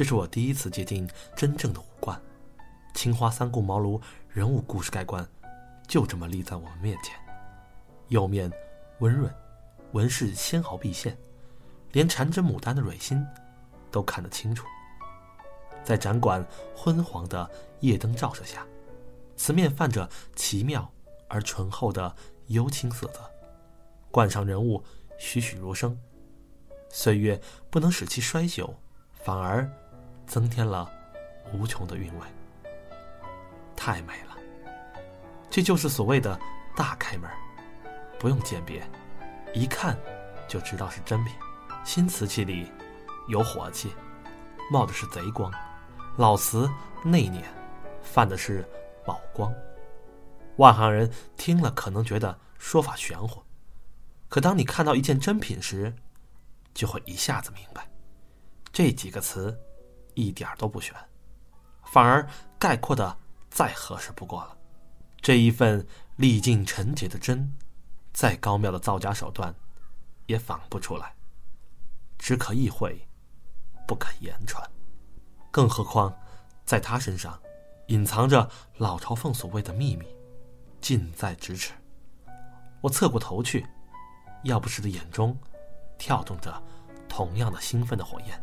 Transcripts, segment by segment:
这是我第一次接近真正的武馆。青花三顾茅庐人物故事盖棺，就这么立在我们面前。釉面温润，纹饰纤毫毕现，连缠着牡丹的蕊心都看得清楚。在展馆昏黄的夜灯照射下，瓷面泛着奇妙而醇厚的幽青色泽，冠上人物栩栩如生。岁月不能使其衰朽，反而增添了无穷的韵味。太美了，这就是所谓的大开门，不用鉴别，一看就知道是真品。新瓷器里有火气，冒的是贼光；老瓷内敛，泛的是宝光。外行人听了可能觉得说法玄乎，可当你看到一件真品时，就会一下子明白，这几个词一点都不玄，反而概括的再合适不过了。这一份历尽陈劫的真，再高妙的造假手段，也仿不出来，只可意会，不可言传。更何况，在他身上，隐藏着老朝奉所谓的秘密，近在咫尺。我侧过头去，要不是的眼中。跳动着同样的兴奋的火焰。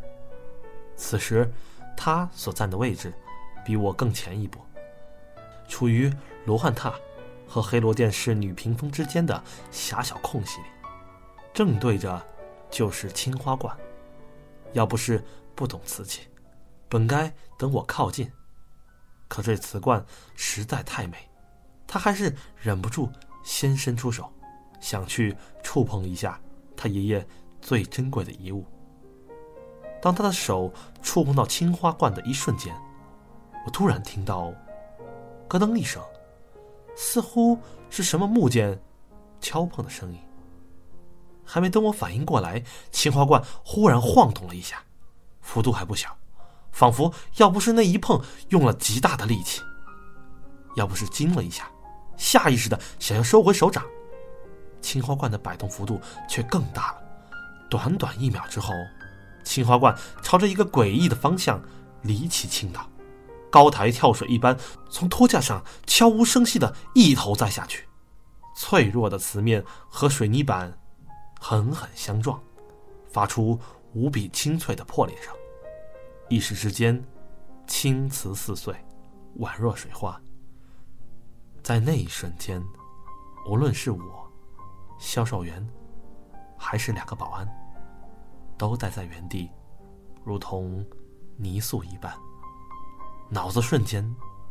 此时，他所站的位置比我更前一步，处于罗汉榻和黑罗殿侍女屏风之间的狭小空隙里，正对着就是青花罐。要不是不懂瓷器，本该等我靠近，可这瓷罐实在太美，他还是忍不住先伸出手，想去触碰一下他爷爷。最珍贵的遗物。当他的手触碰到青花罐的一瞬间，我突然听到“咯噔”一声，似乎是什么木剑敲碰的声音。还没等我反应过来，青花罐忽然晃动了一下，幅度还不小，仿佛要不是那一碰用了极大的力气，要不是惊了一下，下意识的想要收回手掌，青花罐的摆动幅度却更大了。短短一秒之后，青花罐朝着一个诡异的方向离奇倾倒，高台跳水一般从托架上悄无声息的一头栽下去，脆弱的瓷面和水泥板狠狠相撞，发出无比清脆的破裂声。一时之间，青瓷四碎，宛若水花。在那一瞬间，无论是我，销售员。还是两个保安，都待在原地，如同泥塑一般，脑子瞬间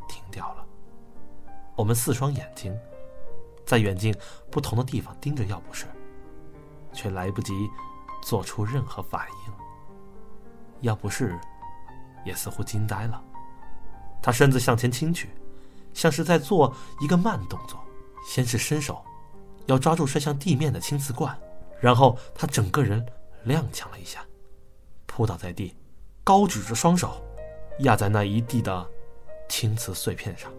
停掉了。我们四双眼睛在远近不同的地方盯着药不是，却来不及做出任何反应。药不是也似乎惊呆了，他身子向前倾去，像是在做一个慢动作，先是伸手要抓住摔向地面的青瓷罐。然后他整个人踉跄了一下，扑倒在地，高举着双手，压在那一地的青瓷碎片上。